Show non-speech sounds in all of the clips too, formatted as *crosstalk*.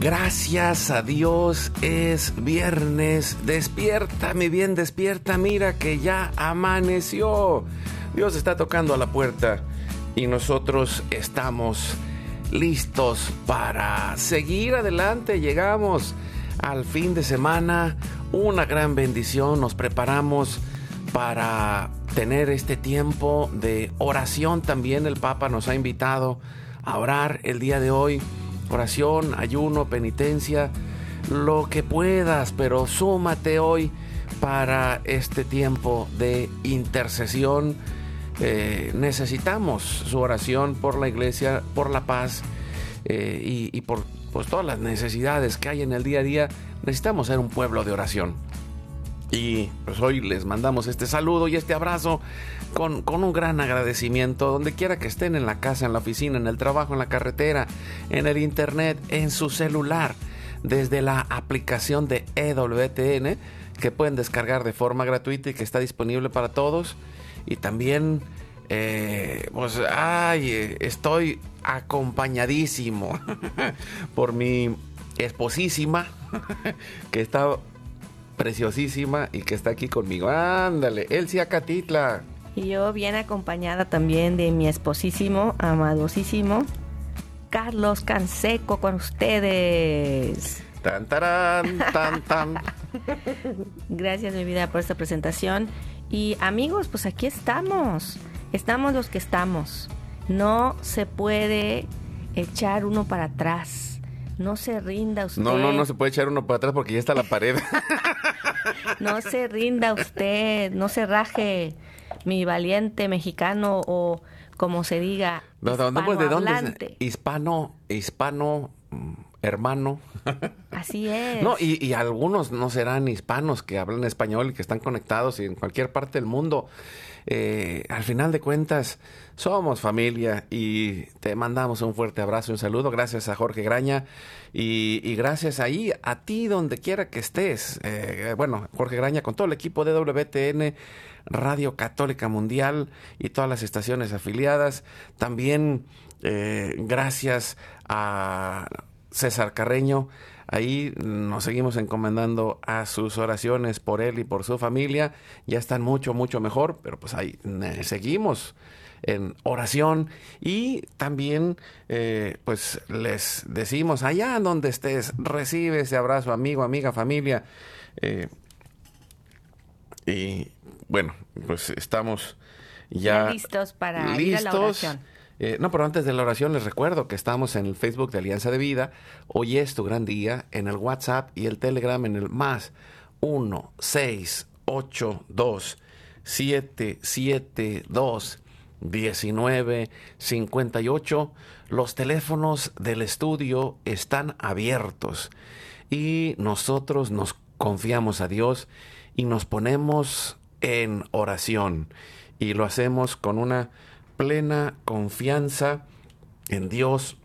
Gracias a Dios es viernes. Despierta, mi bien, despierta. Mira que ya amaneció. Dios está tocando a la puerta y nosotros estamos listos para seguir adelante. Llegamos al fin de semana. Una gran bendición. Nos preparamos para tener este tiempo de oración. También el Papa nos ha invitado a orar el día de hoy oración, ayuno, penitencia, lo que puedas, pero súmate hoy para este tiempo de intercesión. Eh, necesitamos su oración por la iglesia, por la paz eh, y, por pues, todas las necesidades que hay en el día a día. Necesitamos ser un pueblo de oración. Y pues hoy les mandamos este saludo y este abrazo con, un gran agradecimiento, donde quiera que estén en la casa, en la oficina, en el trabajo, en la carretera, en el internet, en su celular, desde la aplicación de EWTN, que pueden descargar de forma gratuita y que está disponible para todos. Y también, eh, pues, ay, estoy acompañadísimo *laughs* por mi esposísima, *laughs* que está preciosísima y que está aquí conmigo. Ándale, Elsia Catitla. Y yo bien acompañada también de mi esposísimo, amadosísimo, Carlos Canseco con ustedes. Tan, tarán, tan, tan. *laughs* Gracias, mi vida, por esta presentación. Y amigos, pues aquí estamos. Estamos los que estamos. No se puede echar uno para atrás. No se rinda usted. No, no, no se puede echar uno para atrás porque ya está la pared. *laughs* No se rinda usted, no se raje, mi valiente mexicano o como se diga. No, no, ¿De dónde? Hispano, hispano, mm, hermano. Así es. No, y, y, algunos no serán hispanos que hablan español y que están conectados y en cualquier parte del mundo. Eh, al final de cuentas, somos familia y te mandamos un fuerte abrazo y un saludo. Gracias a Jorge Graña y, gracias ahí a ti donde quiera que estés. Eh, bueno, Jorge Graña con todo el equipo de WTN, Radio Católica Mundial y todas las estaciones afiliadas. También eh, gracias a César Carreño Ahí nos seguimos encomendando a sus oraciones por él y por su familia. Ya están mucho, mucho mejor, pero pues ahí eh, seguimos en oración. Y también eh, pues les decimos allá donde estés recibe ese abrazo amigo amiga familia eh, y bueno pues estamos ya, listos para ir a la oración. Eh, no, pero antes de la oración les recuerdo que estamos en el Facebook de Alianza de Vida. Hoy es tu gran día. En el WhatsApp y el Telegram en el más 1 6 8 2 7 7 2 19 58. Los teléfonos del estudio están abiertos y nosotros nos confiamos a Dios y nos ponemos en oración y lo hacemos con una plena confianza en Dios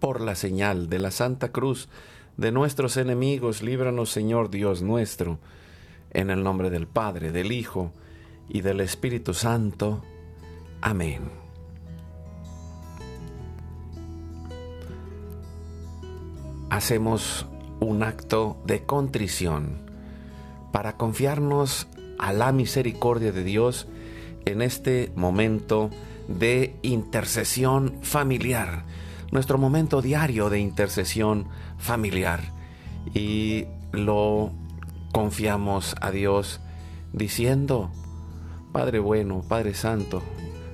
por la señal de la Santa Cruz de nuestros enemigos. Líbranos, Señor Dios nuestro, en el nombre del Padre, del Hijo y del Espíritu Santo. Amén. Hacemos un acto de contrición para confiarnos a la misericordia de Dios en este momento de intercesión familiar, nuestro momento diario de intercesión familiar. Y lo confiamos a Dios diciendo, Padre bueno, Padre Santo,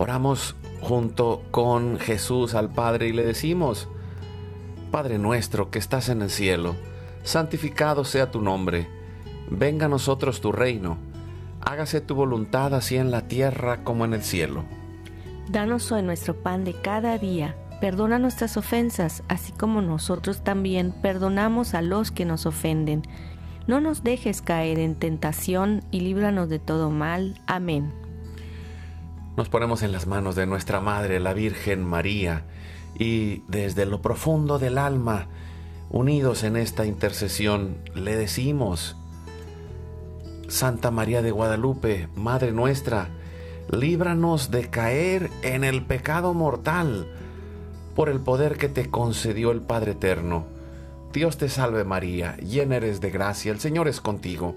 Oramos junto con Jesús al Padre y le decimos, Padre nuestro que estás en el cielo, santificado sea tu nombre, venga a nosotros tu reino, hágase tu voluntad así en la tierra como en el cielo. Danos hoy nuestro pan de cada día, perdona nuestras ofensas, así como nosotros también perdonamos a los que nos ofenden. No nos dejes caer en tentación y líbranos de todo mal. Amén. Nos ponemos en las manos de nuestra Madre, la Virgen María, y desde lo profundo del alma, unidos en esta intercesión, le decimos, Santa María de Guadalupe, Madre nuestra, líbranos de caer en el pecado mortal por el poder que te concedió el Padre Eterno. Dios te salve María, llena eres de gracia, el Señor es contigo.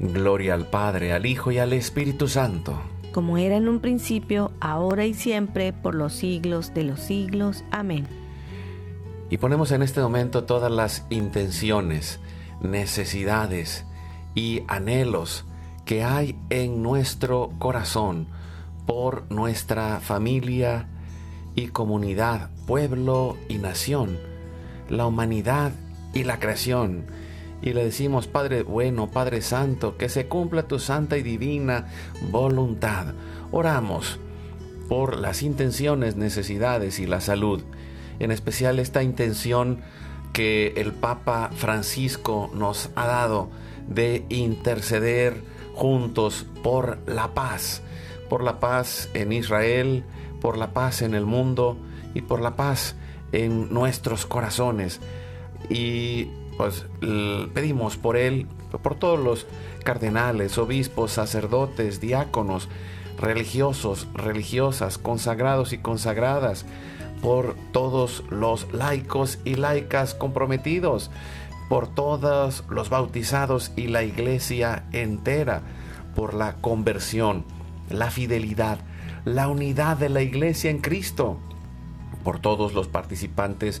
Gloria al Padre, al Hijo y al Espíritu Santo. Como era en un principio, ahora y siempre, por los siglos de los siglos. Amén. Y ponemos en este momento todas las intenciones, necesidades y anhelos que hay en nuestro corazón por nuestra familia y comunidad, pueblo y nación, la humanidad y la creación y le decimos, Padre bueno, Padre Santo, que se cumpla tu santa y divina voluntad. Oramos por las intenciones, necesidades y la salud, en especial esta intención que el Papa Francisco nos ha dado de interceder juntos por la paz, por la paz en Israel, por la paz en el mundo y por la paz en nuestros corazones. Y pues pedimos por él, por todos los cardenales, obispos, sacerdotes, diáconos, religiosos, religiosas, consagrados y consagradas, por todos los laicos y laicas comprometidos, por todos los bautizados y la iglesia entera, por la conversión, la fidelidad, la unidad de la iglesia en Cristo, por todos los participantes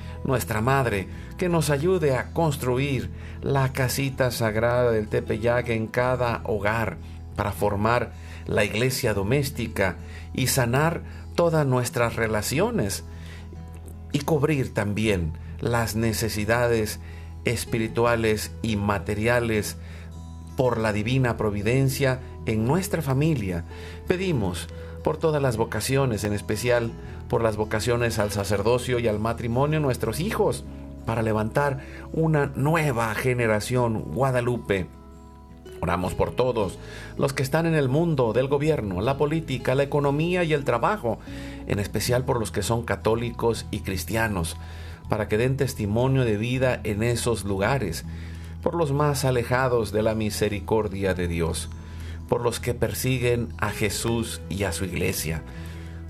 nuestra Madre, que nos ayude a construir la casita sagrada del Tepeyac en cada hogar para formar la iglesia doméstica y sanar todas nuestras relaciones y cubrir también las necesidades espirituales y materiales por la divina providencia en nuestra familia. Pedimos por todas las vocaciones, en especial por las vocaciones al sacerdocio y al matrimonio nuestros hijos, para levantar una nueva generación Guadalupe. Oramos por todos los que están en el mundo del gobierno, la política, la economía y el trabajo, en especial por los que son católicos y cristianos, para que den testimonio de vida en esos lugares, por los más alejados de la misericordia de Dios, por los que persiguen a Jesús y a su iglesia,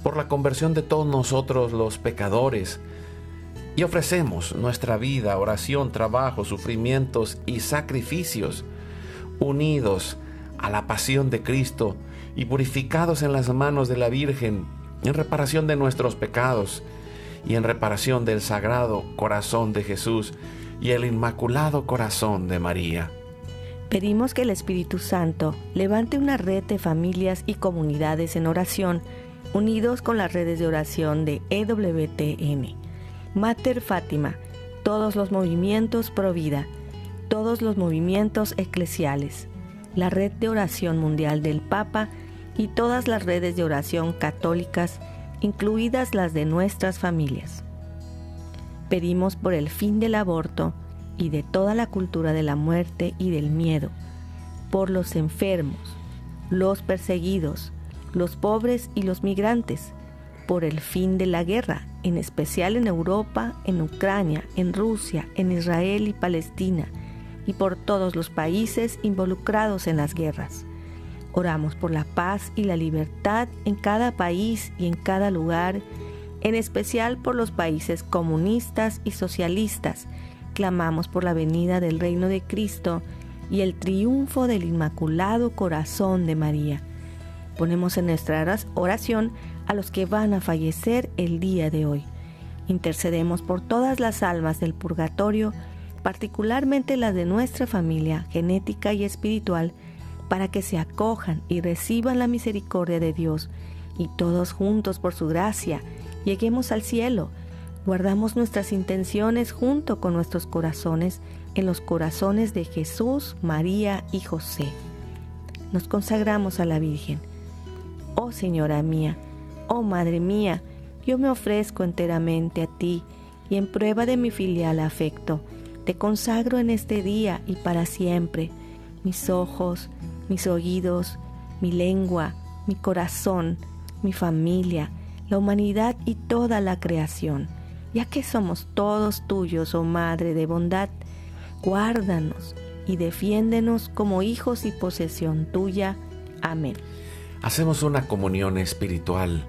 por la conversión de todos nosotros los pecadores, y ofrecemos nuestra vida, oración, trabajo, sufrimientos y sacrificios, unidos a la pasión de Cristo y purificados en las manos de la Virgen, en reparación de nuestros pecados y en reparación del Sagrado Corazón de Jesús y el Inmaculado Corazón de María. Pedimos que el Espíritu Santo levante una red de familias y comunidades en oración, unidos con las redes de oración de EWTN, Mater Fátima, todos los movimientos pro vida, todos los movimientos eclesiales, la red de oración mundial del Papa y todas las redes de oración católicas, incluidas las de nuestras familias. Pedimos por el fin del aborto y de toda la cultura de la muerte y del miedo, por los enfermos, los perseguidos, los pobres y los migrantes, por el fin de la guerra, en especial en Europa, en Ucrania, en Rusia, en Israel y Palestina, y por todos los países involucrados en las guerras. Oramos por la paz y la libertad en cada país y en cada lugar, en especial por los países comunistas y socialistas. Clamamos por la venida del reino de Cristo y el triunfo del Inmaculado Corazón de María. Ponemos en nuestra oración a los que van a fallecer el día de hoy. Intercedemos por todas las almas del purgatorio, particularmente las de nuestra familia genética y espiritual, para que se acojan y reciban la misericordia de Dios, y todos juntos por su gracia lleguemos al cielo. Guardamos nuestras intenciones junto con nuestros corazones en los corazones de Jesús, María y José. Nos consagramos a la Virgen. Oh Señora mía, oh Madre mía, yo me ofrezco enteramente a ti y en prueba de mi filial afecto te consagro en este día y para siempre mis ojos, mis oídos, mi lengua, mi corazón, mi familia, la humanidad y toda la creación. Ya que somos todos tuyos, oh Madre de bondad, guárdanos y defiéndenos como hijos y posesión tuya. Amén. Hacemos una comunión espiritual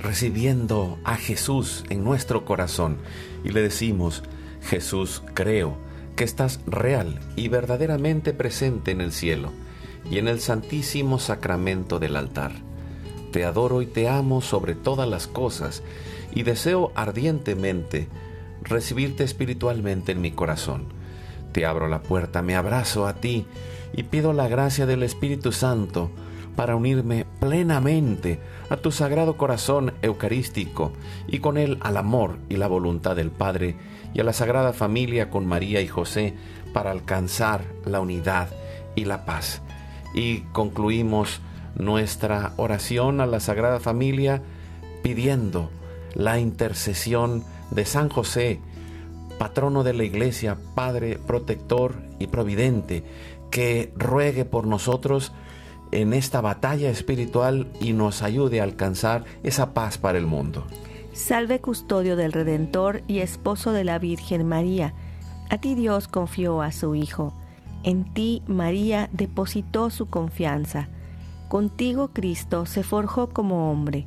recibiendo a Jesús en nuestro corazón y le decimos, Jesús, creo que estás real y verdaderamente presente en el cielo y en el santísimo sacramento del altar. Te adoro y te amo sobre todas las cosas y deseo ardientemente recibirte espiritualmente en mi corazón. Te abro la puerta, me abrazo a ti y pido la gracia del Espíritu Santo para unirme plenamente a tu sagrado corazón eucarístico y con él al amor y la voluntad del Padre y a la Sagrada Familia con María y José para alcanzar la unidad y la paz. Y concluimos nuestra oración a la Sagrada Familia pidiendo la intercesión de San José, patrono de la Iglesia, Padre protector y providente, que ruegue por nosotros en esta batalla espiritual y nos ayude a alcanzar esa paz para el mundo. Salve custodio del Redentor y esposo de la Virgen María. A ti Dios confió a su Hijo. En ti María depositó su confianza. Contigo Cristo se forjó como hombre.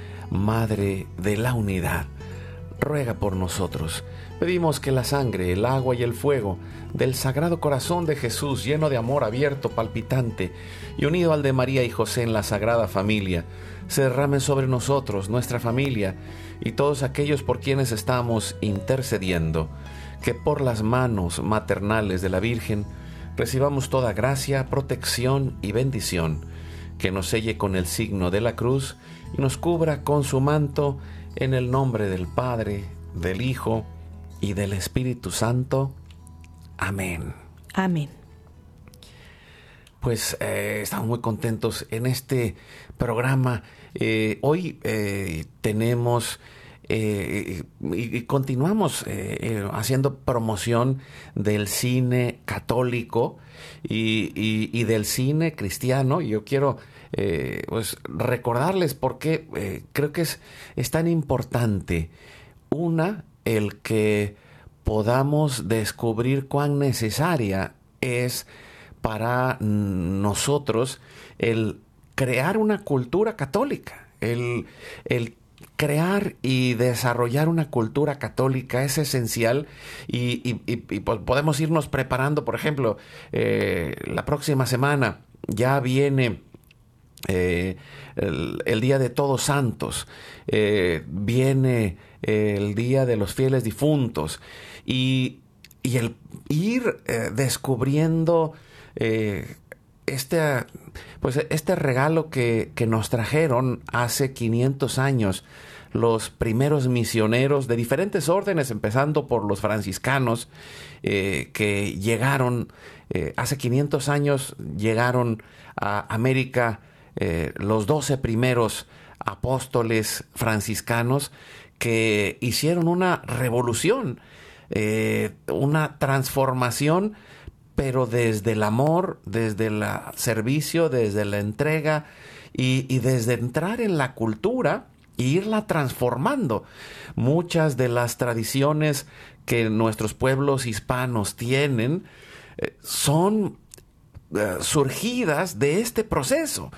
Madre de la Unidad, ruega por nosotros. Pedimos que la sangre, el agua y el fuego del Sagrado Corazón de Jesús, lleno de amor abierto, palpitante y unido al de María y José en la Sagrada Familia, se derramen sobre nosotros, nuestra familia y todos aquellos por quienes estamos intercediendo, que por las manos maternales de la Virgen recibamos toda gracia, protección y bendición, que nos selle con el signo de la cruz y nos cubra con su manto en el nombre del Padre, del Hijo y del Espíritu Santo. Amén. Amén. Pues eh, estamos muy contentos en este programa. Eh, hoy eh, tenemos y, y, continuamos haciendo promoción del cine católico y, del cine cristiano. Yo quiero pues recordarles por qué creo que es, es tan importante. Una, el que podamos descubrir cuán necesaria es para nosotros el crear una cultura católica, el, el crear y desarrollar una cultura católica es esencial y, y, podemos irnos preparando, por ejemplo, eh, la próxima semana ya viene eh, el, Día de Todos Santos, eh, viene el Día de los Fieles Difuntos y, y el ir descubriendo este, pues este regalo que, que, nos trajeron hace 500 años los primeros misioneros de diferentes órdenes, empezando por los franciscanos, eh, que llegaron, eh, hace 500 años llegaron a América eh, los 12 primeros apóstoles franciscanos que hicieron una revolución, una transformación pero desde el amor, desde el servicio, desde la entrega y, y desde entrar en la cultura e irla transformando. Muchas de las tradiciones que nuestros pueblos hispanos tienen eh, son eh, surgidas de este proceso,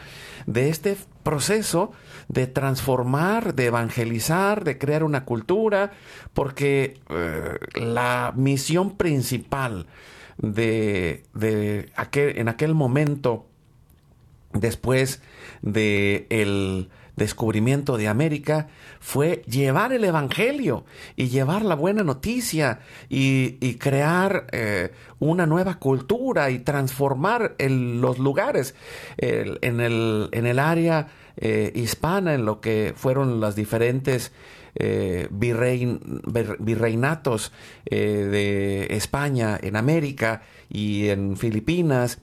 de este proceso de transformar, de evangelizar, de crear una cultura, porque eh, la misión principal de, de aquel, en aquel momento, después de el descubrimiento de América, fue llevar el Evangelio y llevar la buena noticia y, crear eh, una nueva cultura y transformar los lugares en, el, en el área eh, hispana, en lo que fueron las diferentes eh, virrein, virreinatos de España en América y en Filipinas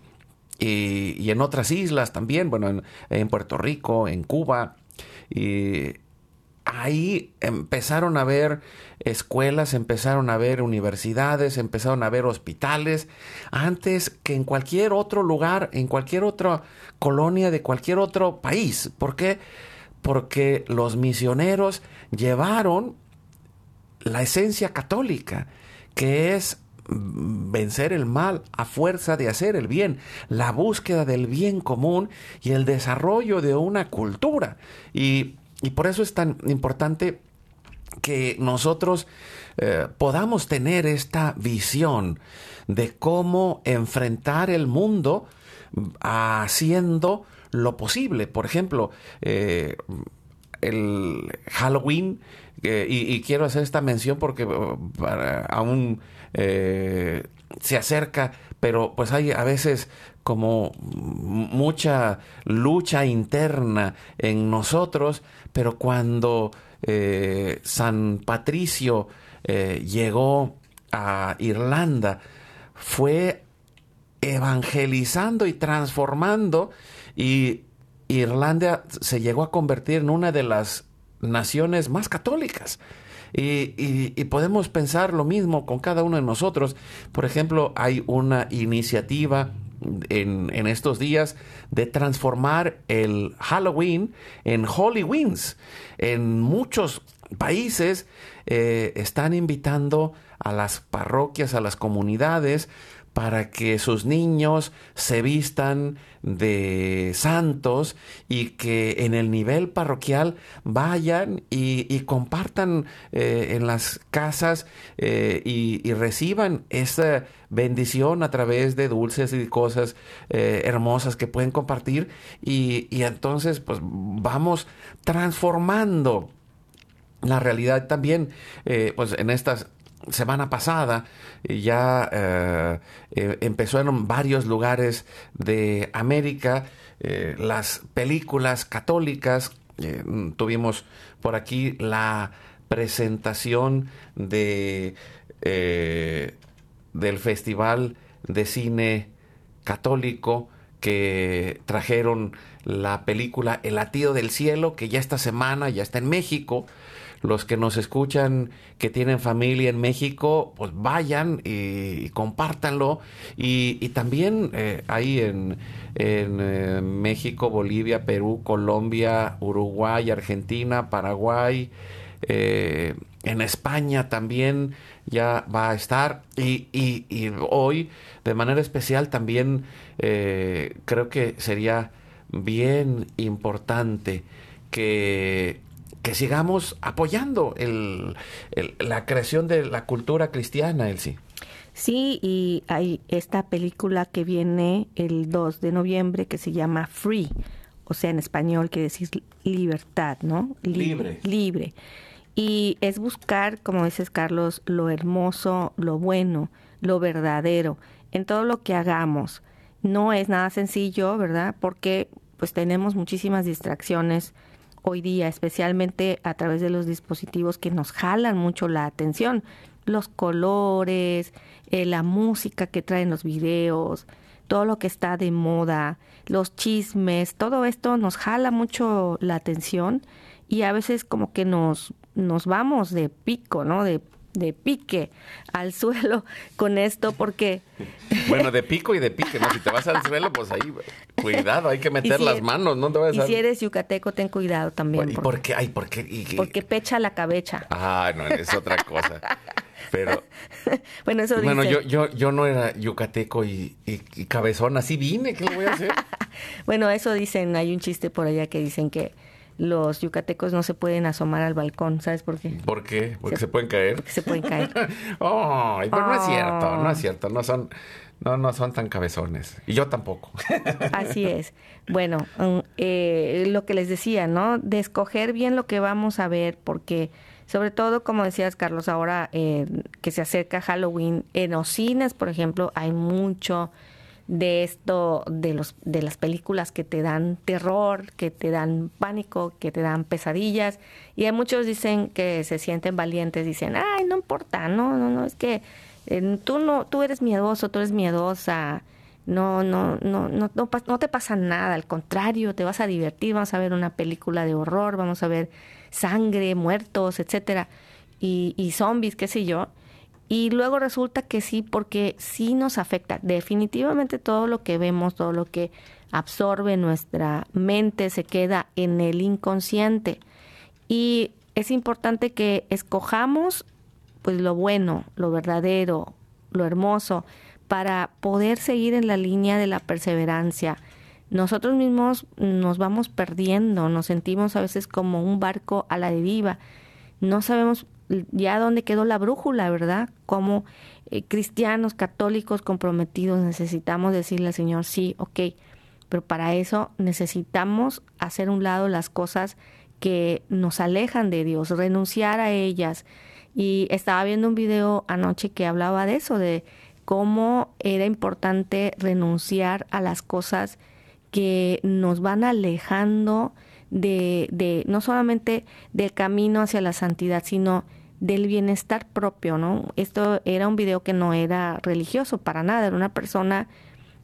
y, en otras islas también, bueno, en, en, Puerto Rico, en Cuba. Y ahí empezaron a ver escuelas, empezaron a ver universidades, empezaron a ver hospitales, antes que en cualquier otro lugar, en cualquier otra colonia de cualquier otro país. ¿Por qué? porque los misioneros llevaron la esencia católica, que es vencer el mal a fuerza de hacer el bien, la búsqueda del bien común y el desarrollo de una cultura. Y, y por eso es tan importante que nosotros eh, podamos tener esta visión de cómo enfrentar el mundo haciendo lo posible. Por ejemplo, eh, el Halloween, eh, y, y, quiero hacer esta mención porque para, aún eh, se acerca, pero pues hay a veces como mucha lucha interna en nosotros, pero cuando eh, San Patricio eh, llegó a Irlanda, fue evangelizando y transformando y Irlanda se llegó a convertir en una de las naciones más católicas. Y, podemos pensar lo mismo con cada uno de nosotros. Por ejemplo, hay una iniciativa en, en estos días de transformar el Halloween en Halloween. En muchos países eh, están invitando a las parroquias, a las comunidades, para que sus niños se vistan de santos y que en el nivel parroquial vayan y, compartan eh, en las casas eh, y, reciban esa bendición a través de dulces y cosas eh, hermosas que pueden compartir. Y, y entonces pues vamos transformando la realidad también pues en estas semana pasada ya eh, eh, empezó en varios lugares de América eh, las películas católicas. tuvimos por aquí la presentación de del Festival de Cine Católico que trajeron la película El latido del cielo, que ya esta semana ya está en México los que nos escuchan que tienen familia en México, pues vayan y, compártanlo. Y, también eh, ahí en, eh, México, Bolivia, Perú, Colombia, Uruguay, Argentina, Paraguay, eh, en España también ya va a estar. Y, y hoy, de manera especial, también creo que sería bien importante que que sigamos apoyando el, la creación de la cultura cristiana, Elsie. Sí, y hay esta película que viene el 2 de noviembre que se llama Free, o sea, en español quiere decir libertad, ¿no? libre. Libre. Y es buscar, como dices Carlos, lo hermoso, lo bueno, lo verdadero en todo lo que hagamos. No es nada sencillo, ¿verdad? Porque pues tenemos muchísimas distracciones hoy día, especialmente a través de los dispositivos que nos jalan mucho la atención, los colores, eh, la música que traen los videos, todo lo que está de moda, los chismes, todo esto nos jala mucho la atención y a veces como que nos, nos vamos de pico, ¿no? De de pique al suelo con esto porque... Bueno, de pico y de pique, ¿no? Si te vas al suelo, pues ahí, cuidado, hay que meter las manos, no te vayas Y si eres yucateco, ten cuidado también. ¿Y por qué? Ay, ¿por qué? Porque pecha la cabecha. Ah, no, es otra cosa. Pero... *laughs* bueno, eso Bueno, yo, yo, yo no era yucateco y, y, cabezón, así vine, ¿qué le voy a hacer? *laughs* bueno, eso dicen, hay un chiste por allá que dicen que los yucatecos no se pueden asomar al balcón. ¿Sabes por qué? ¿Por qué? Porque se, pueden caer. Porque se pueden caer. *laughs* oh, pero no es cierto, no es cierto. No son, no, no son tan cabezones. Y yo tampoco. *laughs* Así es. Bueno, mm, eh, lo que les decía, ¿no? De escoger bien lo que vamos a ver, porque sobre todo, como decías, Carlos, ahora eh, que se acerca Halloween, en los cines, por ejemplo, hay mucho de esto, de, los, de las películas que te dan terror, que te dan pánico, que te dan pesadillas. Y hay muchos dicen que se sienten valientes, dicen, ay, no importa, no, no, no, es que eh, tú no, tú eres miedoso, tú eres miedosa, no, no, no, no, no, no te pasa nada, al contrario, te vas a divertir, vamos a ver una película de horror, vamos a ver sangre, muertos, etcétera, y, y zombies, qué sé yo. Y luego resulta que sí, porque sí nos afecta. Definitivamente todo lo que vemos, todo lo que absorbe nuestra mente se queda en el inconsciente. Y es importante que escojamos pues lo bueno, lo verdadero, lo hermoso, para poder seguir en la línea de la perseverancia. Nosotros mismos nos vamos perdiendo, nos sentimos a veces como un barco a la deriva. No sabemos ya dónde quedó la brújula, ¿verdad? Como eh, cristianos, católicos comprometidos necesitamos decirle al Señor, sí, ok, pero para eso necesitamos hacer un lado las cosas que nos alejan de Dios, renunciar a ellas. Y estaba viendo un video anoche que hablaba de eso, de cómo era importante renunciar a las cosas que nos van alejando de, de no solamente del camino hacia la santidad, sino del bienestar propio, ¿no? Esto era un video que no era religioso para nada, era una persona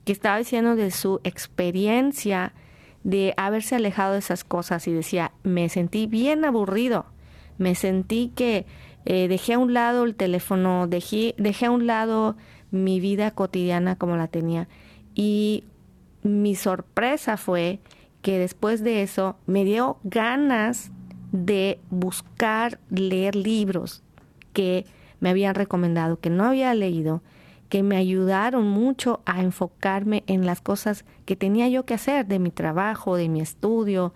que estaba diciendo de su experiencia de haberse alejado de esas cosas y decía, me sentí bien aburrido, me sentí que eh, dejé a un lado el teléfono, dejé, dejé a un lado mi vida cotidiana como la tenía y mi sorpresa fue que después de eso me dio ganas de buscar leer libros que me habían recomendado, que no había leído, que me ayudaron mucho a enfocarme en las cosas que tenía yo que hacer, de mi trabajo, de mi estudio.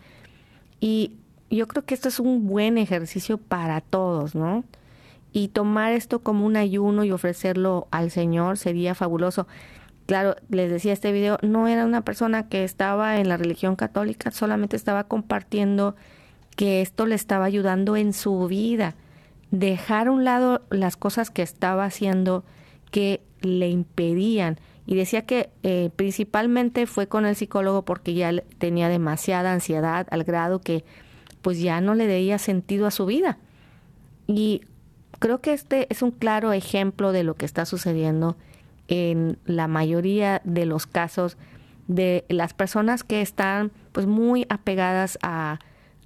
Y yo creo que esto es un buen ejercicio para todos, ¿no? Y tomar esto como un ayuno y ofrecerlo al Señor sería fabuloso. Claro, les decía este video, no era una persona que estaba en la religión católica, solamente estaba compartiendo que esto le estaba ayudando en su vida. Dejar a un lado las cosas que estaba haciendo que le impedían. Y decía que eh, principalmente fue con el psicólogo porque ya tenía demasiada ansiedad al grado que pues ya no le veía sentido a su vida. Y creo que este es un claro ejemplo de lo que está sucediendo en la mayoría de los casos de las personas que están pues muy apegadas a,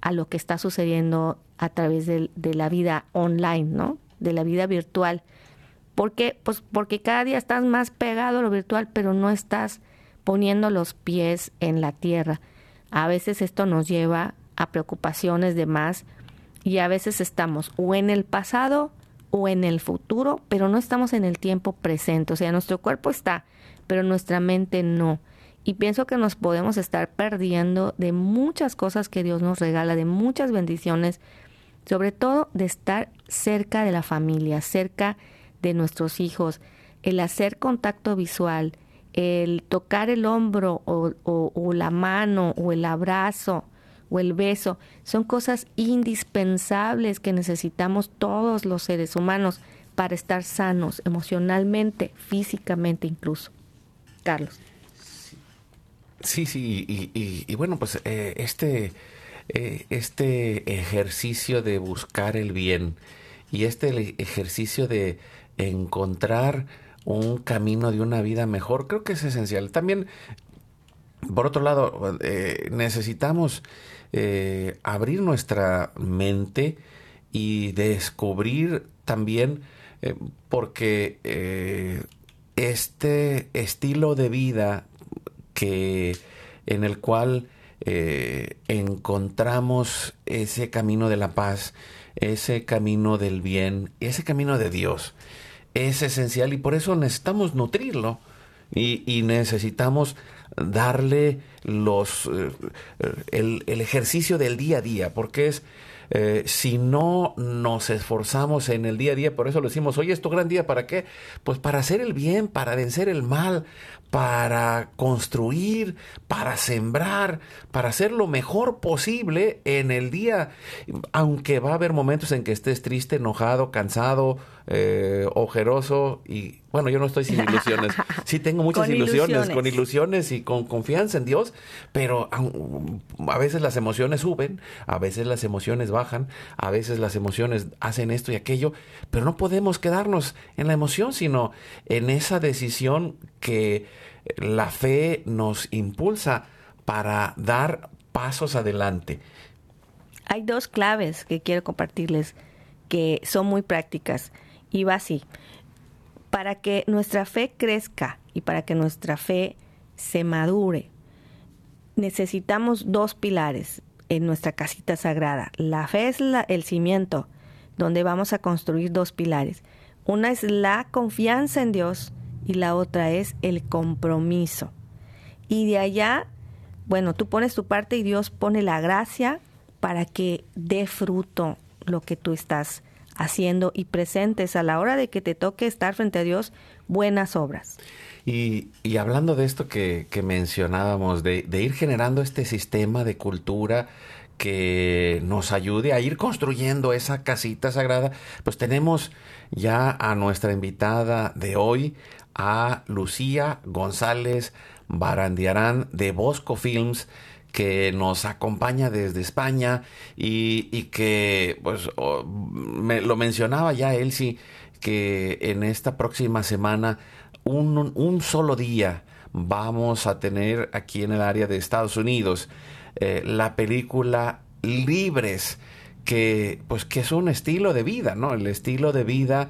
a lo que está sucediendo a través de, la vida online, ¿no? De la vida virtual. ¿Por qué? Pues porque cada día estás más pegado a lo virtual, pero no estás poniendo los pies en la tierra. A veces esto nos lleva a preocupaciones de más y a veces estamos o en el pasado o en el futuro, pero no estamos en el tiempo presente. O sea, nuestro cuerpo está, pero nuestra mente no. Y pienso que nos podemos estar perdiendo de muchas cosas que Dios nos regala, de muchas bendiciones, sobre todo de estar cerca de la familia, cerca de nuestros hijos, el hacer contacto visual, el tocar el hombro o, la mano o el abrazo, o el beso son cosas indispensables que necesitamos todos los seres humanos para estar sanos emocionalmente, físicamente incluso. Carlos. Sí, sí, y, bueno, pues eh, este, eh, este ejercicio de buscar el bien y este ejercicio de encontrar un camino de una vida mejor, creo que es esencial. También, por otro lado, eh, necesitamos abrir nuestra mente y descubrir también, porque este estilo de vida que en el cual encontramos ese camino de la paz, ese camino del bien, ese camino de Dios, es esencial y por eso necesitamos nutrirlo y, y necesitamos darle los eh, el, ejercicio del día a día, porque es eh, si no nos esforzamos en el día a día, por eso le decimos, oye, es tu gran día, ¿para qué? Pues para hacer el bien, para vencer el mal, para construir, para sembrar, para hacer lo mejor posible en el día, aunque va a haber momentos en que estés triste, enojado, cansado, eh, ojeroso y bueno, yo no estoy sin ilusiones. *laughs* Sí tengo muchas ilusiones, ilusiones, con ilusiones y con confianza en Dios, pero a veces las emociones suben, a veces las emociones bajan, a veces las emociones hacen esto y aquello, pero no podemos quedarnos en la emoción, sino en esa decisión que la fe nos impulsa para dar pasos adelante. Hay dos claves que quiero compartirles que son muy prácticas y va así. Para que nuestra fe crezca y para que nuestra fe se madure, necesitamos dos pilares en nuestra casita sagrada. La fe es la, el cimiento donde vamos a construir dos pilares. Una es la confianza en Dios y la otra es el compromiso. Y de allá, bueno, tú pones tu parte y Dios pone la gracia para que dé fruto lo que tú estás haciendo y presentes a la hora de que te toque estar frente a Dios buenas obras. Y, hablando de esto que, mencionábamos, de, ir generando este sistema de cultura que nos ayude a ir construyendo esa casita sagrada, pues tenemos ya a nuestra invitada de hoy, a Lucía González Barandiarán de Bosco Films que nos acompaña desde España y, y que, pues, me, lo mencionaba ya Elsie, que en esta próxima semana, un, un, solo día, vamos a tener aquí en el área de Estados Unidos eh, la película Libres, que, pues, que es un estilo de vida, ¿no? El estilo de vida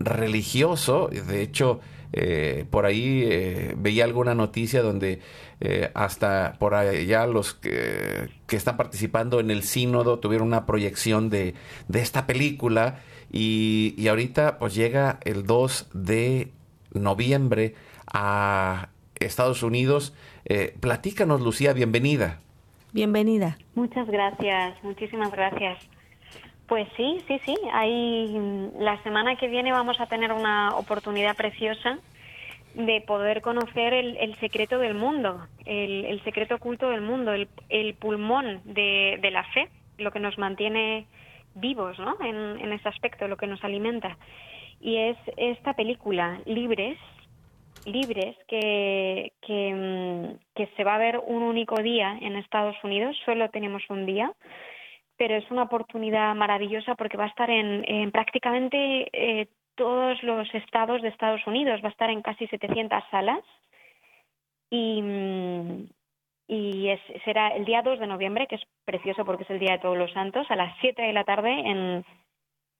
religioso. De hecho, eh, por ahí eh, veía alguna noticia donde eh, hasta por allá los que, que, están participando en el sínodo tuvieron una proyección de, de esta película y, y, ahorita pues llega el 2 de noviembre a Estados Unidos. platícanos, Lucía, bienvenida. Bienvenida. Muchas gracias, muchísimas gracias. Pues sí, sí, sí. Ahí la semana que viene vamos a tener una oportunidad preciosa de poder conocer el, secreto del mundo, el, secreto oculto del mundo, el, pulmón de, la fe, lo que nos mantiene vivos ¿no? en, en ese aspecto, lo que nos alimenta. Y es esta película, Libres, Libres, que, que, mm, que se va a ver un único día en Estados Unidos, solo tenemos un día pero es una oportunidad maravillosa porque va a estar en, prácticamente eh, todos los estados de Estados Unidos, va a estar en casi 700 salas. Y, mm, y será el día 2 de noviembre, que es precioso porque es el Día de Todos los Santos, a las 7 de la tarde en,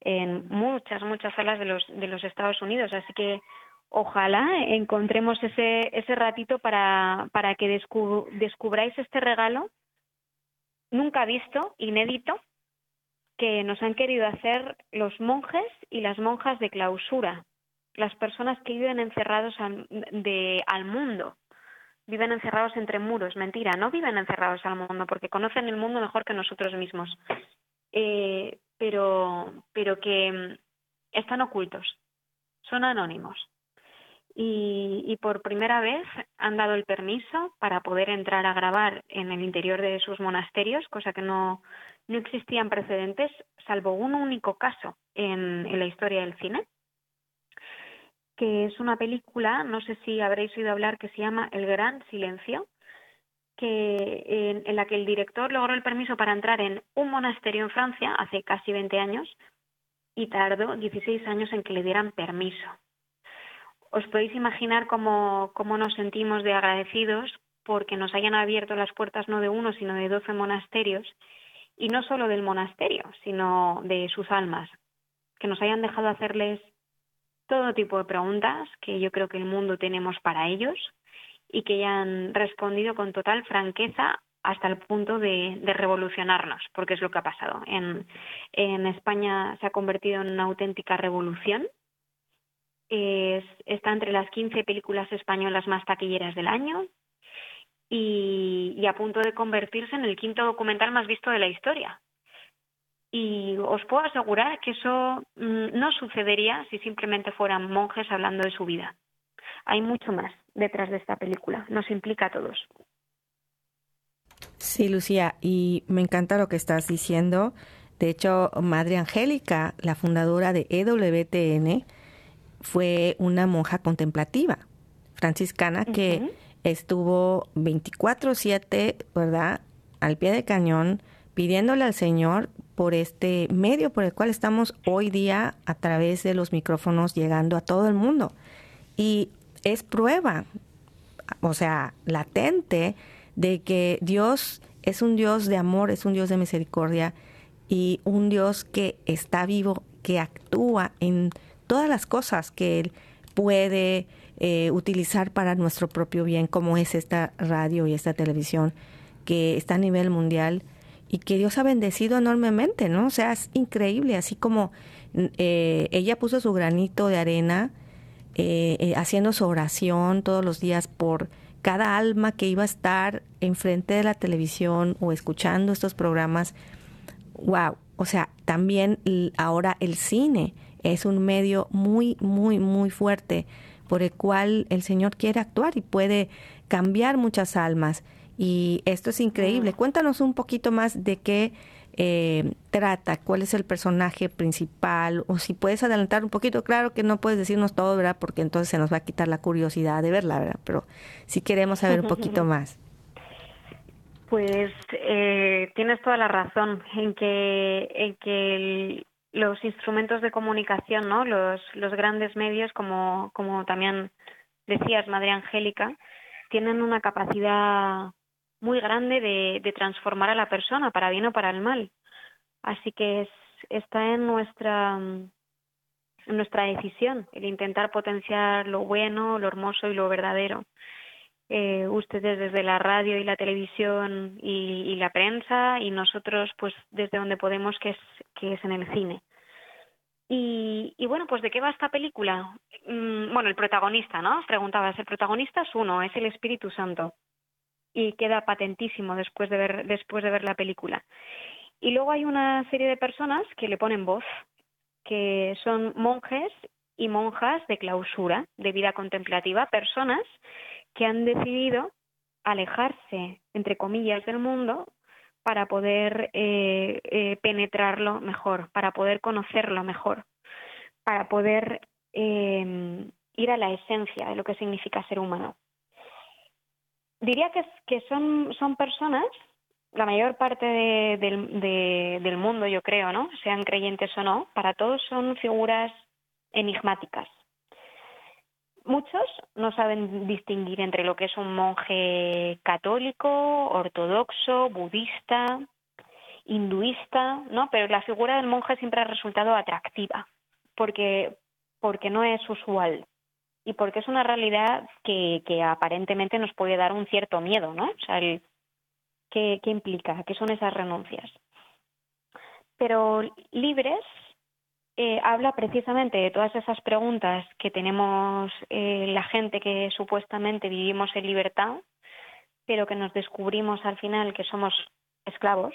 en muchas, muchas salas de los, de los Estados Unidos. Así que ojalá encontremos ese, ese ratito para, para que descubráis este regalo nunca visto, inédito, que nos han querido hacer los monjes y las monjas de clausura, las personas que viven encerrados al, mundo, viven encerrados entre muros. Mentira, no viven encerrados al mundo porque conocen el mundo mejor que nosotros mismos, eh, pero, pero que mm, están ocultos, son anónimos y, por primera vez han dado el permiso para poder entrar a grabar en el interior de sus monasterios, cosa que no, no existían precedentes, salvo un único caso en, la historia del cine, que es una película, no sé si habréis oído hablar, que se llama El Gran Silencio, que en, en, la que el director logró el permiso para entrar en un monasterio en Francia hace casi 20 años y tardó 16 años en que le dieran permiso os podéis imaginar cómo, cómo nos sentimos de agradecidos porque nos hayan abierto las puertas no de uno, sino de doce monasterios, y no solo del monasterio, sino de sus almas, que nos hayan dejado hacerles todo tipo de preguntas que yo creo que el mundo tenemos para ellos y que hayan respondido con total franqueza hasta el punto de, de, revolucionarnos, porque es lo que ha pasado. En, en España se ha convertido en una auténtica revolución es, está entre las 15 películas españolas más taquilleras del año y, a punto de convertirse en el quinto documental más visto de la historia. Y os puedo asegurar que eso mm, no sucedería si simplemente fueran monjes hablando de su vida. Hay mucho más detrás de esta película, nos implica a todos. Sí, Lucía, y me encanta lo que estás diciendo. De hecho, Madre Angélica, la fundadora de EWTN, fue una monja contemplativa, franciscana, que estuvo 24/7, ¿verdad?, al pie de cañón, pidiéndole al Señor por este medio por el cual estamos hoy día a través de los micrófonos llegando a todo el mundo. Y es prueba, o sea, latente, de que Dios es un Dios de amor, es un Dios de misericordia y un Dios que está vivo, que actúa en todas las cosas que Él puede eh, utilizar para nuestro propio bien, como es esta radio y esta televisión que está a nivel mundial y que Dios ha bendecido enormemente, ¿no? O sea, es increíble, así como eh, ella puso su granito de arena eh, haciendo su oración todos los días por cada alma que iba a estar enfrente de la televisión o escuchando estos programas. Wow, o sea, también ahora el cine es un medio muy, muy, muy fuerte por el cual el Señor quiere actuar y puede cambiar muchas almas. Y esto es increíble. Cuéntanos un poquito más de qué eh, trata, cuál es el personaje principal, o si puedes adelantar un poquito. Claro que no puedes decirnos todo, ¿verdad? Porque entonces se nos va a quitar la curiosidad de verla, ¿verdad? Pero si queremos saber un *laughs* poquito más. Pues eh, tienes toda la razón en que, en que el, los instrumentos de comunicación, ¿no? Los, los grandes medios, como, como también decías, Madre Angélica, tienen una capacidad muy grande de, de transformar a la persona, para bien o para el mal. Así que es, está en nuestra nuestra decisión, el intentar potenciar lo bueno, lo hermoso y lo verdadero. Eh, ustedes desde la radio y la televisión y, la prensa y nosotros pues desde donde podemos que es que es en el cine. Y, bueno pues de qué va esta película mm, bueno el protagonista no preguntabas el protagonista es uno es el Espíritu Santo. Y queda patentísimo después de ver después de ver la película. Y luego hay una serie de personas que le ponen voz que son monjes y monjas de clausura de vida contemplativa personas que han decidido alejarse, entre comillas, del mundo para poder eh, eh, penetrarlo mejor, para poder conocerlo mejor, para poder eh, ir a la esencia de lo que significa ser humano. Diría que, son, son personas, la mayor parte de, de, del mundo, yo creo, ¿no? Sean creyentes o no, para todos son figuras enigmáticas Muchos no saben distinguir entre lo que es un monje católico, ortodoxo, budista, hinduista, ¿no? Pero la figura del monje siempre ha resultado atractiva, porque, porque no es usual y porque es una realidad que, que aparentemente nos puede dar un cierto miedo, ¿no? O sea, el, ¿qué, ¿qué implica? ¿Qué son esas renuncias? Pero libres eh, habla precisamente de todas esas preguntas que tenemos eh, la gente que supuestamente vivimos en libertad, pero que nos descubrimos al final que somos esclavos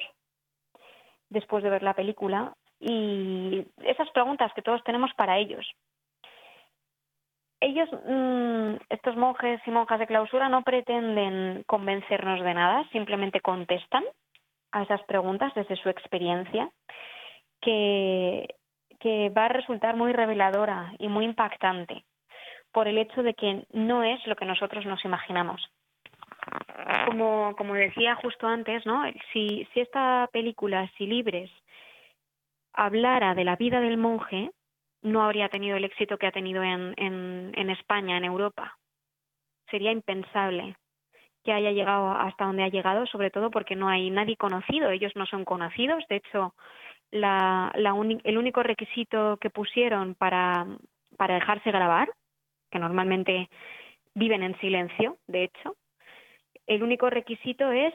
después de ver la película y esas preguntas que todos tenemos para ellos. Ellos, mm, estos monjes y monjas de clausura, no pretenden convencernos de nada, simplemente contestan a esas preguntas desde su experiencia, que que va a resultar muy reveladora y muy impactante por el hecho de que no es lo que nosotros nos imaginamos. Como, como decía justo antes, ¿no? Si, si esta película, si Libres, hablara de la vida del monje, no habría tenido el éxito que ha tenido en, en, en España, en Europa. Sería impensable que haya llegado hasta donde ha llegado, sobre todo porque no hay nadie conocido. Ellos no son conocidos. De hecho, la, la el único requisito que pusieron para, para dejarse grabar, que normalmente viven en silencio, de hecho, el único requisito es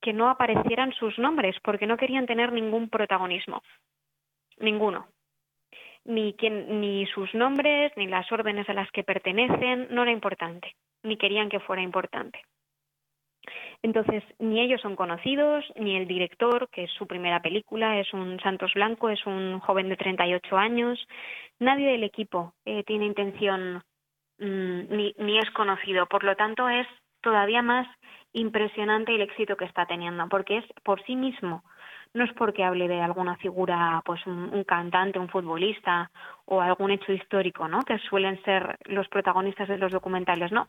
que no aparecieran sus nombres, porque no querían tener ningún protagonismo, ninguno. Ni, quien, ni sus nombres, ni las órdenes a las que pertenecen, no era importante, ni querían que fuera importante. Entonces, ni ellos son conocidos, ni el director, que es su primera película, es un Santos Blanco, es un joven de 38 años. Nadie del equipo eh, tiene intención mmm, ni, ni es conocido. Por lo tanto, es todavía más impresionante el éxito que está teniendo, porque es por sí mismo. No es porque hable de alguna figura, pues un, un cantante, un futbolista o algún hecho histórico, ¿no? Que suelen ser los protagonistas de los documentales. No,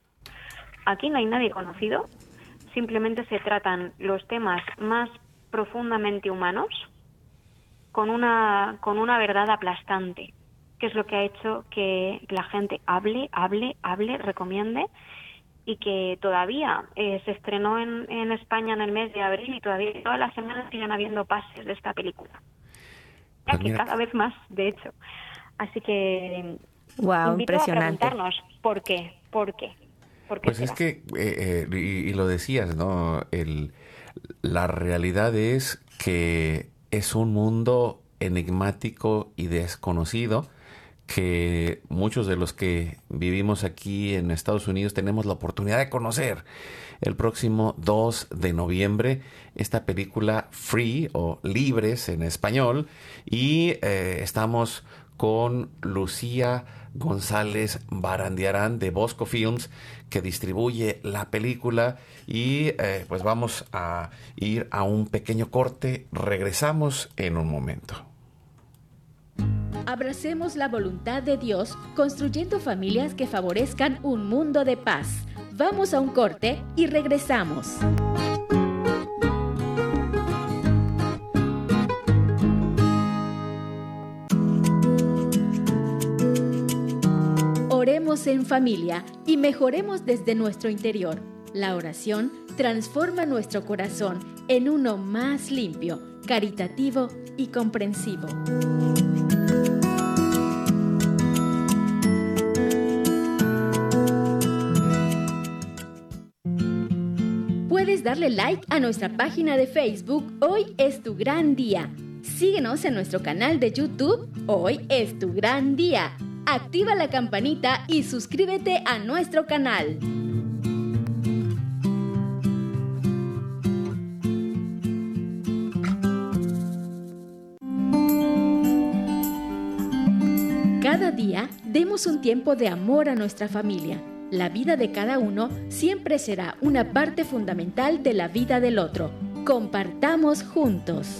aquí no hay nadie conocido simplemente se tratan los temas más profundamente humanos con una, con una verdad aplastante, que es lo que ha hecho que la gente hable, hable, hable, recomiende y que todavía eh, se estrenó en, en España en el mes de abril y todavía todas las semanas siguen habiendo pases de esta película. Pues que cada vez más, de hecho. Así que wow, invito impresionante. a preguntarnos por qué, por qué. ¿Por qué Pues será? es que, eh, eh, y, y lo decías, ¿no? El, la realidad es que es un mundo enigmático y desconocido que muchos de los que vivimos aquí en Estados Unidos tenemos la oportunidad de conocer. El próximo 2 de noviembre, esta película Free o Libres en español, y eh, estamos con Lucía González Barandiarán de Bosco Films que distribuye la película y eh, pues vamos a ir a un pequeño corte. Regresamos en un momento. Abracemos la voluntad de Dios construyendo familias que favorezcan un mundo de paz. Vamos a un corte y regresamos. Oremos en familia y mejoremos desde nuestro interior. La oración transforma nuestro corazón en uno más limpio, caritativo y comprensivo. Puedes darle like a nuestra página de Facebook Hoy es tu gran día. Síguenos en nuestro canal de YouTube Hoy es tu gran día Activa la campanita y suscríbete a nuestro canal. Cada día demos un tiempo de amor a nuestra familia. La vida de cada uno siempre será una parte fundamental de la vida del otro. Compartamos juntos.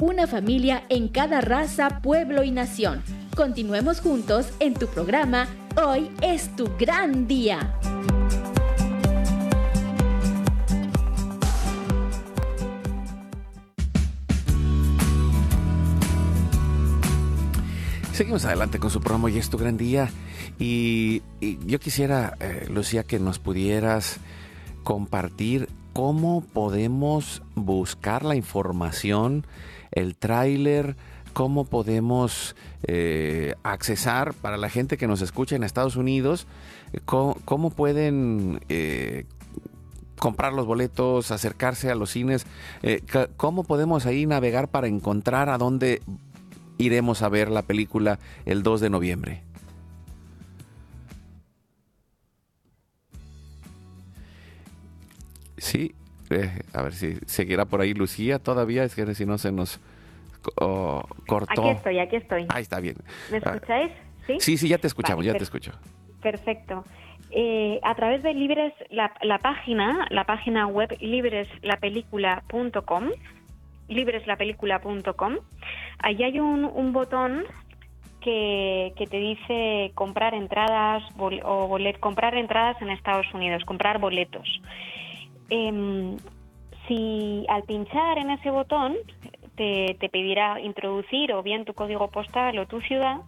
una familia en cada raza, pueblo y nación. Continuemos juntos en tu programa Hoy es tu gran día. Seguimos adelante con su programa Hoy es tu gran día. Y, yo quisiera, eh, Lucía, que nos pudieras compartir cómo podemos buscar la información el tráiler, cómo podemos eh, accesar para la gente que nos escucha en Estados Unidos, cómo, pueden eh, comprar los boletos, acercarse a los cines, eh, cómo podemos ahí navegar para encontrar a dónde iremos a ver la película el 2 de noviembre. Sí, eh, a ver si seguirá por ahí Lucía todavía, es que si no se nos cortó. Aquí estoy, aquí estoy. Ahí está bien. ¿Me ah, escucháis? Sí, sí, ya te escuchamos, ya te escucho. Perfecto. Eh, a través de Libres, la, página, la página web libreslapelícula.com, libreslapelícula.com, ahí hay un, un botón que, que, te dice comprar entradas o bolet, comprar entradas en Estados Unidos, comprar boletos. Em, si al pinchar en ese botón te, pedirá introducir o bien tu código postal o tu ciudad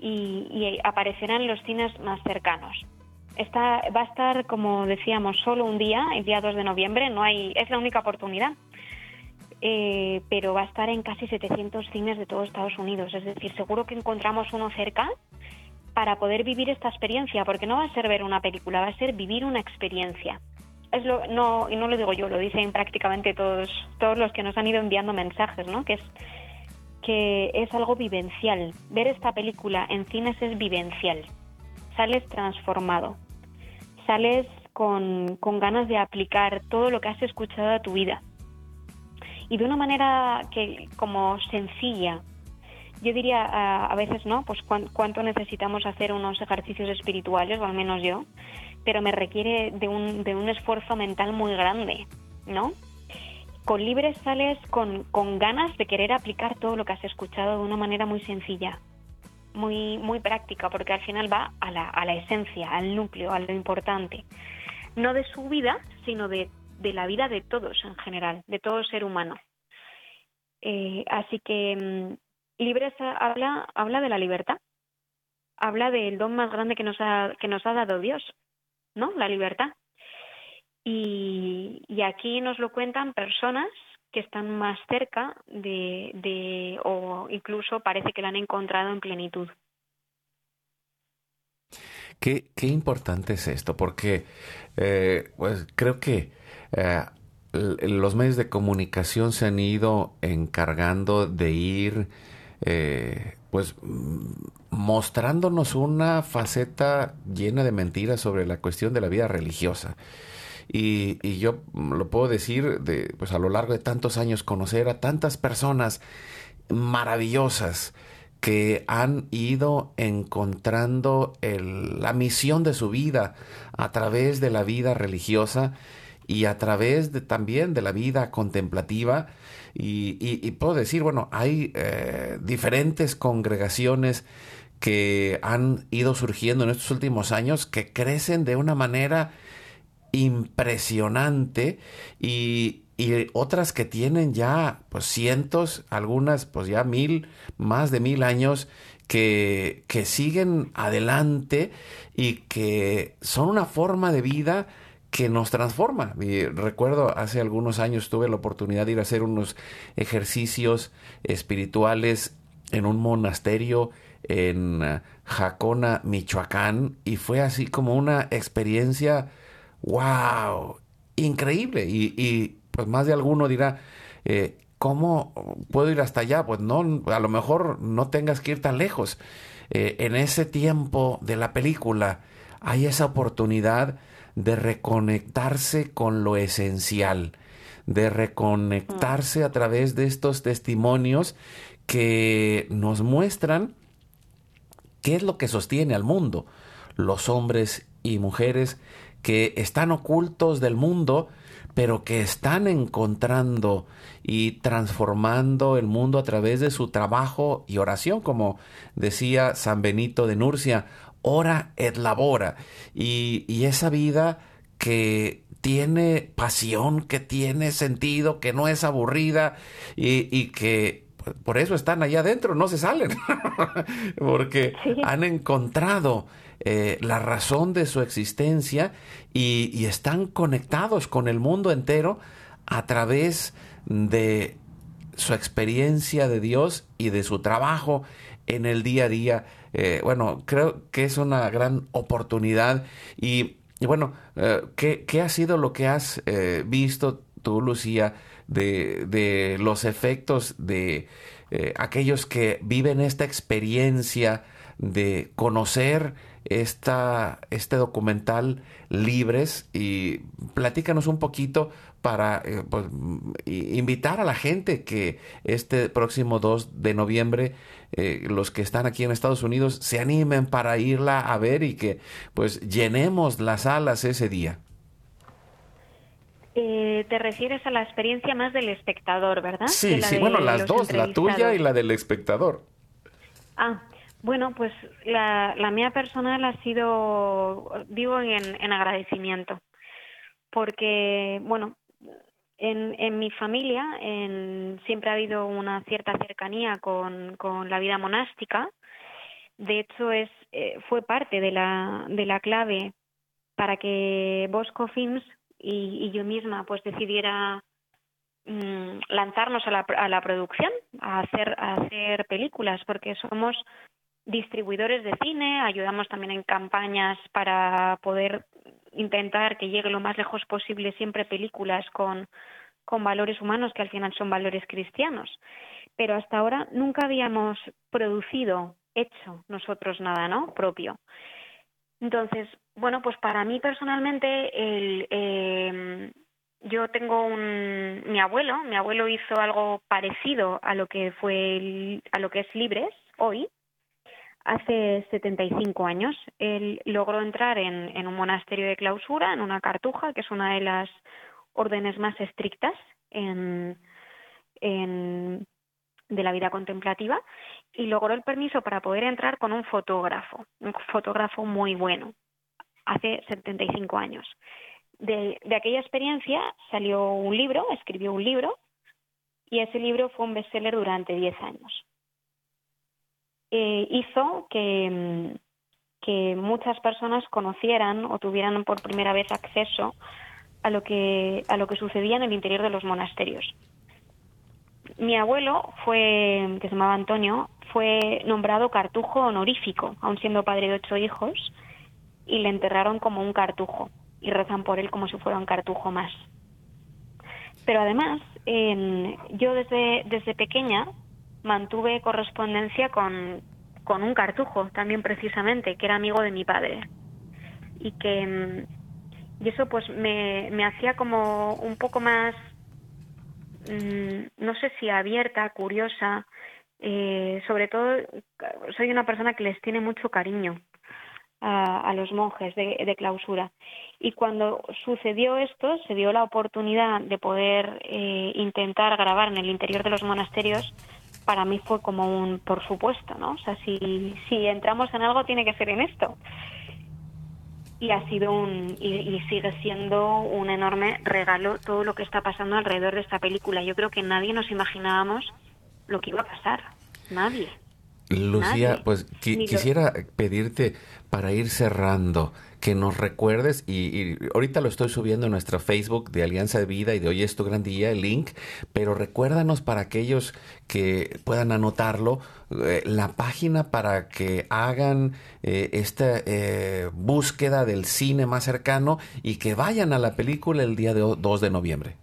y, aparecerán los cines más cercanos. Va a estar, como decíamos, solo un día, el día 2 de noviembre, no hay, es la única oportunidad. Eh, pero va a estar en casi 700 cines de todo Estados Unidos. Es decir, seguro que encontramos uno cerca para poder vivir esta experiencia, porque no va a ser ver una película, va a ser vivir una experiencia es lo, no, y no lo digo yo, lo dicen prácticamente todos, todos los que nos han ido enviando mensajes, ¿no? Que es, que es algo vivencial. Ver esta película en cines es vivencial. Sales transformado. Sales con, con ganas de aplicar todo lo que has escuchado a tu vida. Y de una manera que como sencilla, yo diría a, veces, ¿no? Pues cuánto necesitamos hacer unos ejercicios espirituales, o al menos yo, pero me requiere de un, de un esfuerzo mental muy grande, ¿no? Con Libres sales con, con ganas de querer aplicar todo lo que has escuchado de una manera muy sencilla, muy, muy práctica, porque al final va a la, a la esencia, al núcleo, a lo importante. No de su vida, sino de, de la vida de todos en general, de todo ser humano. Eh, así que mm, Libres habla, habla de la libertad, habla del don más grande que nos ha, que nos ha dado Dios, ¿no? La libertad. Y, aquí nos lo cuentan personas que están más cerca de, de, o incluso parece que la han encontrado en plenitud. Qué, qué importante es esto, porque eh, pues creo que eh, los medios de comunicación se han ido encargando de ir, eh, pues, mostrándonos una faceta llena de mentiras sobre la cuestión de la vida religiosa. Y, yo lo puedo decir, de, pues a lo largo de tantos años, conocer a tantas personas maravillosas que han ido encontrando la misión de su vida a través de la vida religiosa y a través también de la vida contemplativa. Y, puedo decir, bueno, hay eh, diferentes congregaciones que han ido surgiendo en estos últimos años que crecen de una manera impresionante y, y otras que tienen ya pues cientos, algunas pues ya mil, más de mil años que, que siguen adelante y que son una forma de vida que nos transforma. Recuerdo hace algunos años tuve la oportunidad de ir a hacer unos ejercicios espirituales en un monasterio en eh, Jacona, Michoacán, y fue así como una experiencia, wow, increíble. Y, y pues más de alguno dirá, eh, ¿cómo puedo ir hasta allá? Pues no, a lo mejor no tengas que ir tan lejos. Eh, en ese tiempo de la película hay esa oportunidad de reconectarse con lo esencial, de reconectarse a través de estos testimonios que nos muestran qué es lo que sostiene al mundo, los hombres y mujeres que están ocultos del mundo, pero que están encontrando y transformando el mundo a través de su trabajo y oración, como decía San Benito de Nurcia, ora et labora. Y, y esa vida que tiene pasión, que tiene sentido, que no es aburrida y, y que por eso están allá adentro, no se salen, *laughs* porque han encontrado eh, la razón de su existencia y, están conectados con el mundo entero a través de su experiencia de Dios y de su trabajo en el día a día. Eh, bueno, creo que es una gran oportunidad y, bueno, eh, ¿qué, ha sido lo que has visto tú, Lucía, de, de los efectos de aquellos que viven esta experiencia de conocer esta, este documental Libres y platícanos un poquito para eh, pues, invitar a la gente que este próximo 2 de noviembre eh, los que están aquí en Estados Unidos se animen para irla a ver y que pues llenemos las salas ese día. Eh, te refieres a la experiencia más del espectador, ¿verdad? Sí, sí, bueno, las dos, la tuya y la del espectador. Ah, bueno, pues la, la mía personal ha sido, vivo en, en agradecimiento, porque, bueno, en, en mi familia en, siempre ha habido una cierta cercanía con, la vida monástica. De hecho, es, eh, fue parte de la, de la clave para que Bosco Films y, y yo misma pues decidiera mm, lanzarnos a la, a la producción, a hacer, a hacer películas, porque somos distribuidores de cine, ayudamos también en campañas para poder intentar que llegue lo más lejos posible siempre películas con, con valores humanos que al final son valores cristianos. Pero hasta ahora nunca habíamos producido, hecho nosotros nada, ¿no? Propio. Entonces, bueno, pues para mí personalmente, el, eh, yo tengo un, mi abuelo, mi abuelo hizo algo parecido a lo que fue, a lo que es Libres hoy, Hace 75 años él logró entrar en, un monasterio de clausura, en una cartuja, que es una de las órdenes más estrictas de la vida contemplativa, y logró el permiso para poder entrar con un fotógrafo, un fotógrafo muy bueno, hace 75 años. De, de aquella experiencia salió un libro, escribió un libro, y ese libro fue un bestseller durante 10 años eh, hizo que, mm, que muchas personas conocieran o tuvieran por primera vez acceso a lo que a lo que sucedía en el interior de los monasterios. Mi abuelo fue que se llamaba Antonio fue nombrado cartujo honorífico, aun siendo padre de ocho hijos, y le enterraron como un cartujo y rezan por él como si fuera un cartujo más. Pero además, em, yo desde, desde pequeña mantuve correspondencia con, con un cartujo, también precisamente, que era amigo de mi padre. Y que em, y eso pues me, me hacía como un poco más, mm, no sé si abierta, curiosa, eh, sobre todo soy una persona que les tiene mucho cariño a, los monjes de, clausura. Y cuando sucedió esto, se dio la oportunidad de poder eh, intentar grabar en el interior de los monasterios, para mí fue como un por supuesto, ¿no? O sea, si, si entramos en algo tiene que ser en esto. Y ha sido un, y, y sigue siendo un enorme regalo todo lo que está pasando alrededor de esta película. Yo creo que nadie nos imaginábamos lo que iba a pasar. Nadie. Lucía, pues quisiera pedirte para ir cerrando que nos recuerdes y, ahorita lo estoy subiendo en nuestra Facebook de Alianza de Vida y de Hoy es tu gran día, el link, pero recuérdanos para aquellos que puedan anotarlo, eh, la página para que hagan eh, esta eh, búsqueda del cine más cercano y que vayan a la película el día de 2 de noviembre.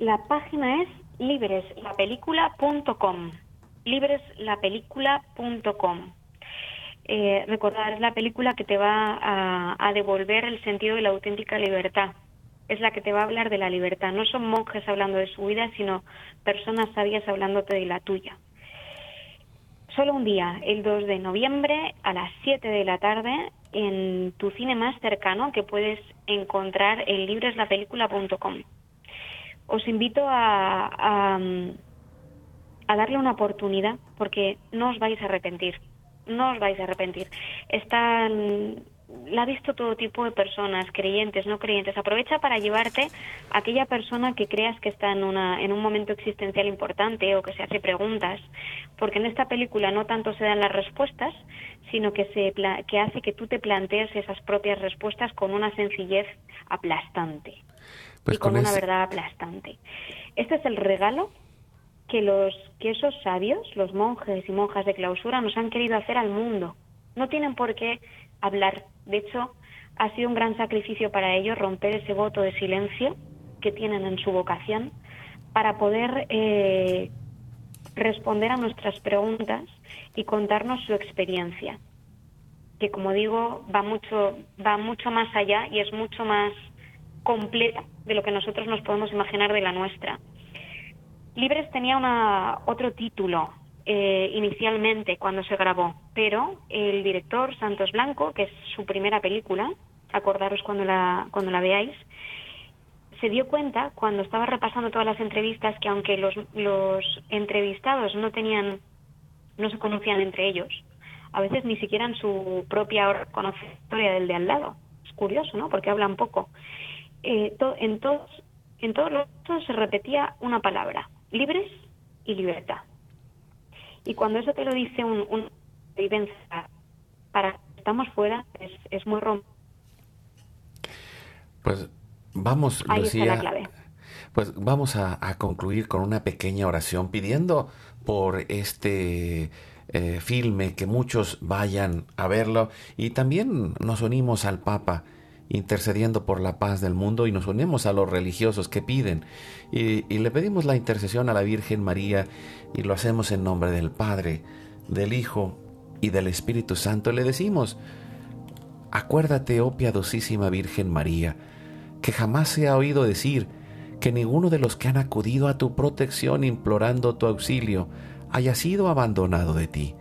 La página es libreslapelícula.com libreslapelícula.com. Eh, recordar, es la película que te va a, devolver el sentido de la auténtica libertad. Es la que te va a hablar de la libertad. No son monjes hablando de su vida, sino personas sabias hablándote de la tuya. Solo un día, el 2 de noviembre, a las 7 de la tarde, en tu cine más cercano, que puedes encontrar en libreslapelícula.com. Os invito a a darle una oportunidad porque no os vais a arrepentir, no os vais a arrepentir. Están, la ha visto todo tipo de personas, creyentes, no creyentes. Aprovecha para llevarte a aquella persona que creas que está en, una, en un momento existencial importante o que se hace preguntas, porque en esta película no tanto se dan las respuestas, sino que, se, que hace que tú te plantees esas propias respuestas con una sencillez aplastante pues y con, una verdad aplastante. Este es el regalo que los que esos sabios, los monjes y monjas de clausura, nos han querido hacer al mundo. No tienen por qué hablar. De hecho, ha sido un gran sacrificio para ellos romper ese voto de silencio que tienen en su vocación para poder eh, responder a nuestras preguntas y contarnos su experiencia, que como digo va mucho va mucho más allá y es mucho más completa de lo que nosotros nos podemos imaginar de la nuestra. Libres tenía una, otro título eh, inicialmente cuando se grabó, pero el director Santos Blanco, que es su primera película, acordaros cuando la, cuando la veáis, se dio cuenta cuando estaba repasando todas las entrevistas que aunque los, los entrevistados no tenían, no se conocían entre ellos, a veces ni siquiera en su propia historia del de al lado. Es curioso, ¿no? Porque hablan poco. Eh, en todos en todos los casos se repetía una palabra, libres y libertad. Y cuando eso te lo dice un, un vivencia para que estamos fuera, es, es muy rompido. Pues vamos, Ahí Lucía. Está la clave. Pues vamos a, concluir con una pequeña oración pidiendo por este eh, filme que muchos vayan a verlo y también nos unimos al Papa intercediendo por la paz del mundo y nos unimos a los religiosos que piden y, le pedimos la intercesión a la Virgen María y lo hacemos en nombre del Padre, del Hijo y del Espíritu Santo. Le decimos, acuérdate, oh piadosísima Virgen María, que jamás se ha oído decir que ninguno de los que han acudido a tu protección implorando tu auxilio haya sido abandonado de ti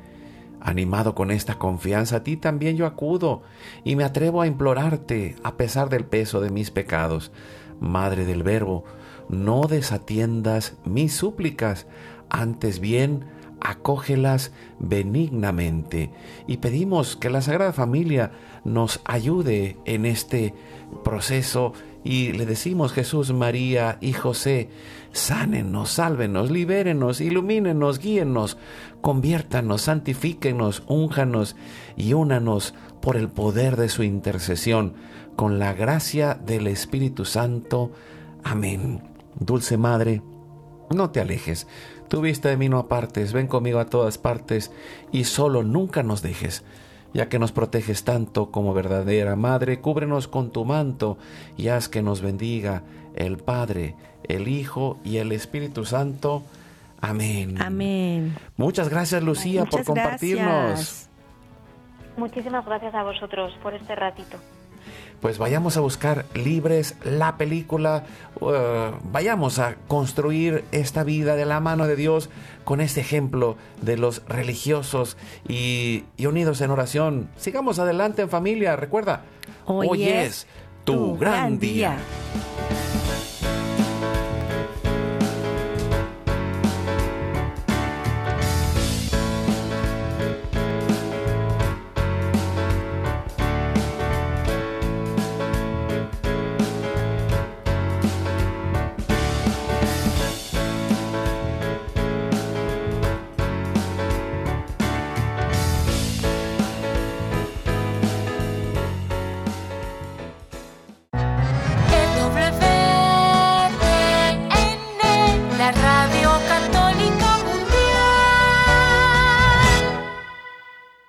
Animado con esta confianza, a ti también yo acudo y me atrevo a implorarte a pesar del peso de mis pecados. Madre del Verbo, no desatiendas mis súplicas, antes bien acógelas benignamente. Y pedimos que la Sagrada Familia nos ayude en este proceso y le decimos Jesús, María y José, sánenos, sálvenos, libérenos, ilumínenos, guíenos, conviértanos, santifíquenos, únjanos y únanos por el poder de su intercesión, con la gracia del Espíritu Santo. Amén. Dulce Madre, no te alejes, tu vista de mí no apartes, ven conmigo a todas partes y solo nunca nos dejes. Ya que nos proteges tanto como verdadera Madre, cúbrenos con tu manto y haz que nos bendiga el Padre, el Hijo y el Espíritu Santo. Amén. Amén. Muchas gracias, Lucía, por Muchas compartirnos. gracias. Muchísimas gracias a vosotros por este ratito. Pues vayamos a buscar libres la película, uh, vayamos a construir esta vida de la mano de Dios con este ejemplo de los religiosos y, y unidos en oración. Sigamos adelante en familia, recuerda, Hoy es tu, gran día. día.